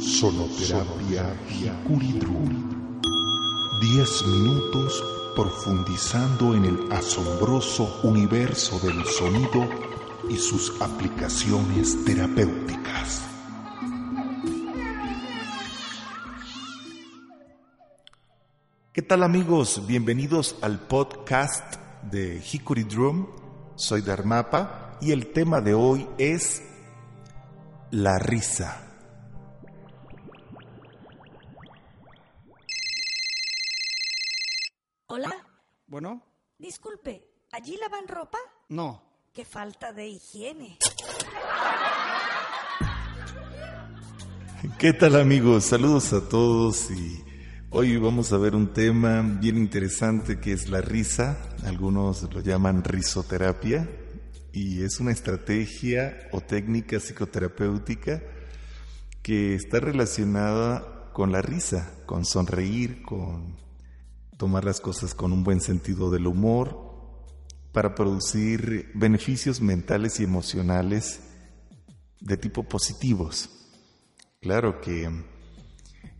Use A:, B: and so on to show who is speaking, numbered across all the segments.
A: Sonoterapia Hikuridrum. Diez minutos profundizando en el asombroso universo del sonido y sus aplicaciones terapéuticas. ¿Qué tal amigos? Bienvenidos al podcast de Hikuri Drum. Soy Dharmapa y el tema de hoy es la risa.
B: Bueno,
C: disculpe, ¿allí lavan ropa?
B: no.
C: Qué falta de higiene.
A: ¿Qué tal amigos? Saludos a todos y hoy vamos a ver un tema bien interesante que es la risa. Algunos lo llaman risoterapia y es una estrategia o técnica psicoterapéutica que está relacionada con la risa, con sonreír, con tomar las cosas con un buen sentido del humor para producir beneficios mentales y emocionales de tipo positivos. Claro que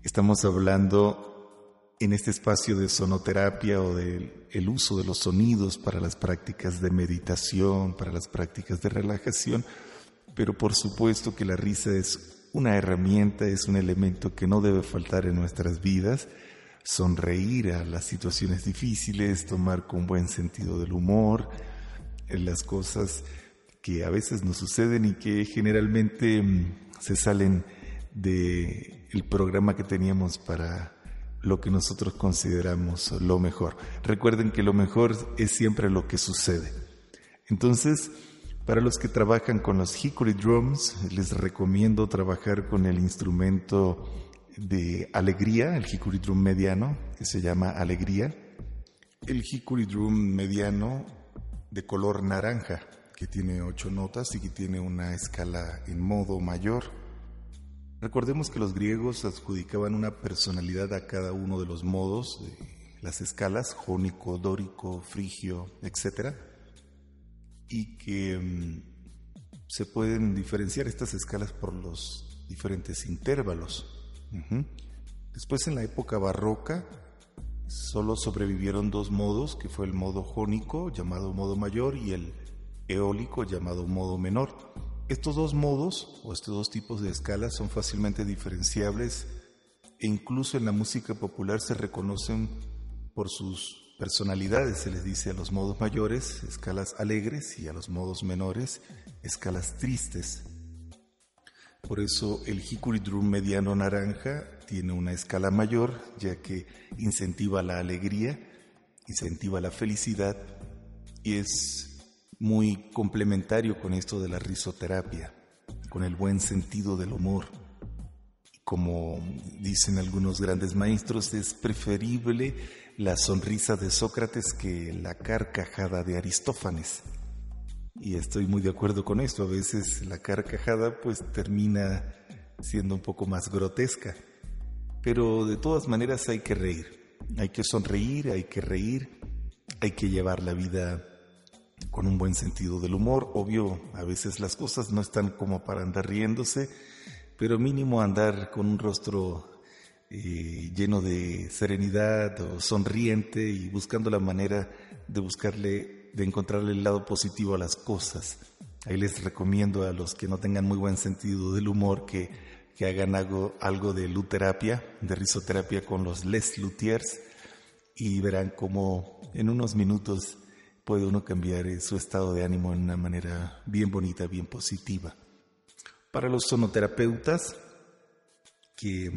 A: estamos hablando en este espacio de sonoterapia o del el uso de los sonidos para las prácticas de meditación, para las prácticas de relajación, pero por supuesto que la risa es una herramienta, es un elemento que no debe faltar en nuestras vidas sonreír a las situaciones difíciles, tomar con buen sentido del humor, en las cosas que a veces nos suceden y que generalmente mm, se salen de el programa que teníamos para lo que nosotros consideramos lo mejor. Recuerden que lo mejor es siempre lo que sucede. Entonces, para los que trabajan con los hickory drums, les recomiendo trabajar con el instrumento de alegría, el hickory drum mediano, que se llama alegría. El hickory drum mediano de color naranja, que tiene ocho notas y que tiene una escala en modo mayor. Recordemos que los griegos adjudicaban una personalidad a cada uno de los modos de las escalas, jónico, dórico, frigio, etc. Y que mm, se pueden diferenciar estas escalas por los diferentes intervalos. Después en la época barroca solo sobrevivieron dos modos, que fue el modo jónico llamado modo mayor y el eólico llamado modo menor. Estos dos modos o estos dos tipos de escalas son fácilmente diferenciables e incluso en la música popular se reconocen por sus personalidades. Se les dice a los modos mayores escalas alegres y a los modos menores escalas tristes. Por eso el Hickory Drum mediano naranja tiene una escala mayor, ya que incentiva la alegría, incentiva la felicidad y es muy complementario con esto de la risoterapia, con el buen sentido del humor. Como dicen algunos grandes maestros, es preferible la sonrisa de Sócrates que la carcajada de Aristófanes. Y estoy muy de acuerdo con esto. A veces la carcajada pues termina siendo un poco más grotesca. Pero de todas maneras hay que reír. Hay que sonreír, hay que reír, hay que llevar la vida con un buen sentido del humor. Obvio, a veces las cosas no están como para andar riéndose, pero mínimo andar con un rostro eh, lleno de serenidad o sonriente y buscando la manera de buscarle, de encontrarle el lado positivo a las cosas. Ahí les recomiendo a los que no tengan muy buen sentido del humor que, que hagan algo, algo de luterapia, de risoterapia con los Les Luthiers y verán cómo en unos minutos puede uno cambiar eh, su estado de ánimo en una manera bien bonita, bien positiva. Para los sonoterapeutas que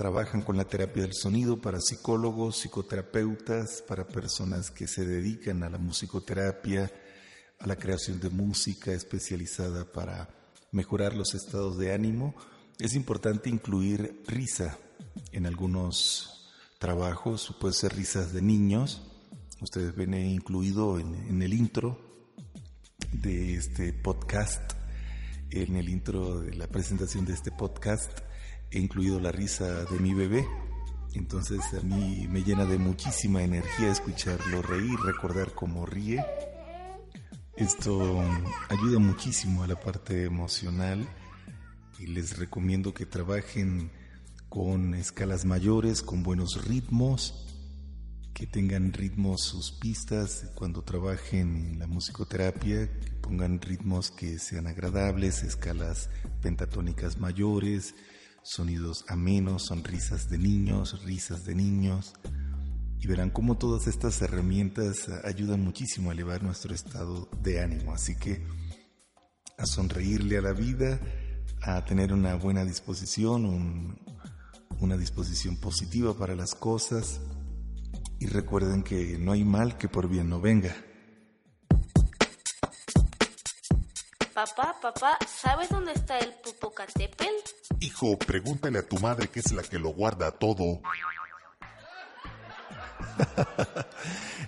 A: trabajan con la terapia del sonido, para psicólogos, psicoterapeutas, para personas que se dedican a la musicoterapia, a la creación de música especializada para mejorar los estados de ánimo, es importante incluir risa en algunos trabajos, puede ser risas de niños. Ustedes ven incluido en, el intro de este podcast, en el intro de la presentación de este podcast, he incluido la risa de mi bebé. Entonces a mí me llena de muchísima energía escucharlo reír, recordar cómo ríe. Esto ayuda muchísimo a la parte emocional y les recomiendo que trabajen con escalas mayores, con buenos ritmos, que tengan ritmos sus pistas cuando trabajen en la musicoterapia, que pongan ritmos que sean agradables, escalas pentatónicas mayores, sonidos amenos, sonrisas de niños, risas de niños. Y verán cómo todas estas herramientas ayudan muchísimo a elevar nuestro estado de ánimo. Así que a sonreírle a la vida, a tener una buena disposición, una disposición positiva para las cosas y recuerden que no hay mal que por bien no venga.
B: Papá, papá, ¿sabes dónde está el Popocatépetl?
D: Hijo, pregúntale a tu madre que es la que lo guarda todo.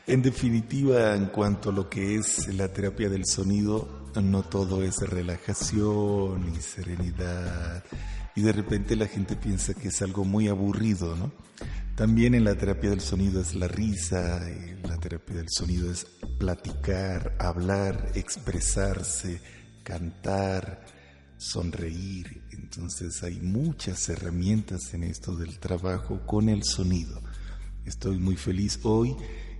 A: en definitiva, en cuanto a lo que es la terapia del sonido, no todo es relajación y serenidad. Y de repente la gente piensa que es algo muy aburrido, ¿no? También en la terapia del sonido es la risa, en la terapia del sonido es platicar, hablar, expresarse, cantar, sonreír. Entonces hay muchas herramientas en esto del trabajo con el sonido. Estoy muy feliz hoy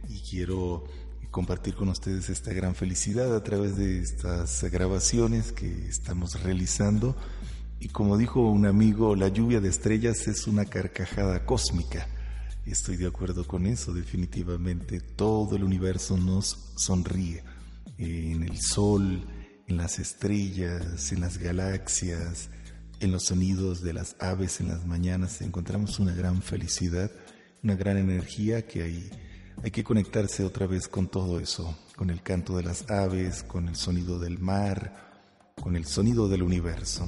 A: y quiero compartir con ustedes esta gran felicidad a través de estas grabaciones que estamos realizando. Y como dijo un amigo, la lluvia de estrellas es una carcajada cósmica. Estoy de acuerdo con eso, definitivamente todo el universo nos sonríe. En el sol, en las estrellas, en las galaxias, en los sonidos de las aves en las mañanas encontramos una gran felicidad, una gran energía que hay hay que conectarse otra vez con todo eso, con el canto de las aves, con el sonido del mar, con el sonido del universo.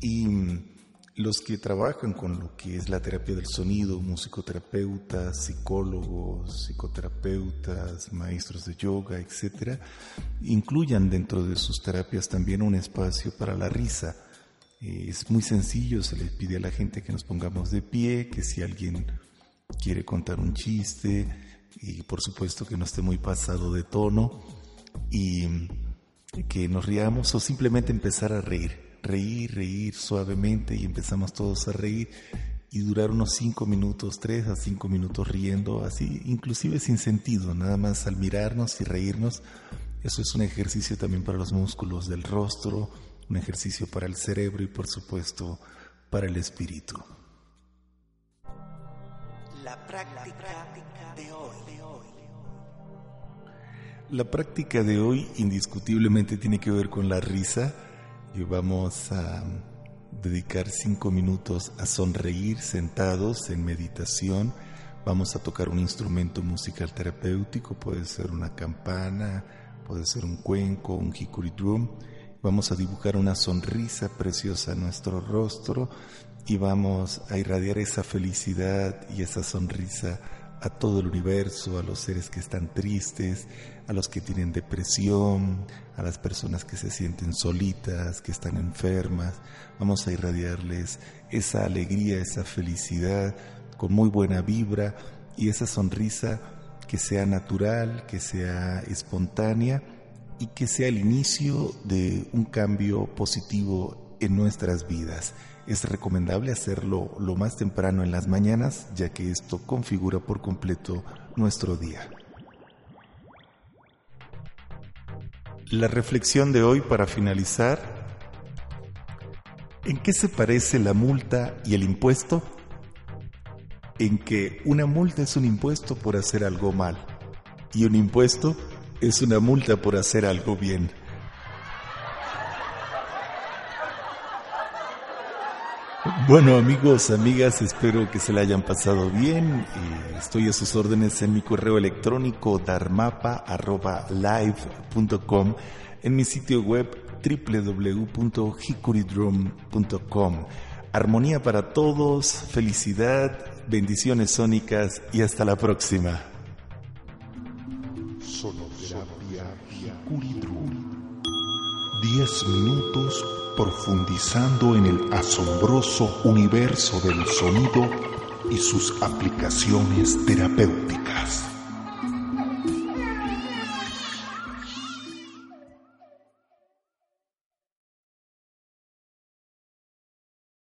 A: Y mm, los que trabajan con lo que es la terapia del sonido, musicoterapeutas, psicólogos, psicoterapeutas, maestros de yoga, etc., incluyan dentro de sus terapias también un espacio para la risa. Eh, es muy sencillo, se les pide a la gente que nos pongamos de pie, que si alguien quiere contar un chiste, y por supuesto que no esté muy pasado de tono y que nos riamos o simplemente empezar a reír, reír, reír suavemente y empezamos todos a reír y durar unos cinco minutos, tres a cinco minutos riendo, así, inclusive sin sentido, nada más al mirarnos y reírnos. Eso es un ejercicio también para los músculos del rostro, un ejercicio para el cerebro y por supuesto para el espíritu.
E: La práctica de hoy.
A: La práctica de hoy indiscutiblemente tiene que ver con la risa y vamos a dedicar cinco minutos a sonreír sentados en meditación. Vamos a tocar un instrumento musical terapéutico, puede ser una campana, puede ser un cuenco, un hickory drum. Vamos a dibujar una sonrisa preciosa en nuestro rostro y vamos a irradiar esa felicidad y esa sonrisa a todo el universo, a los seres que están tristes, a los que tienen depresión, a las personas que se sienten solitas, que están enfermas. Vamos a irradiarles esa alegría, esa felicidad con muy buena vibra y esa sonrisa que sea natural, que sea espontánea y que sea el inicio de un cambio positivo en nuestras vidas. Es recomendable hacerlo lo más temprano en las mañanas, ya que esto configura por completo nuestro día. La reflexión de hoy para finalizar. ¿En qué se parece la multa y el impuesto? En que una multa es un impuesto por hacer algo mal y un impuesto es una multa por hacer algo bien. Bueno amigos, amigas, espero que se la hayan pasado bien. Eh, estoy a sus órdenes en mi correo electrónico darmapa.live.com, en mi sitio web www.hikuridrum.com. Armonía para todos, felicidad, bendiciones sónicas y hasta la próxima.
F: 10 minutos profundizando en el asombroso universo del sonido y sus aplicaciones terapéuticas.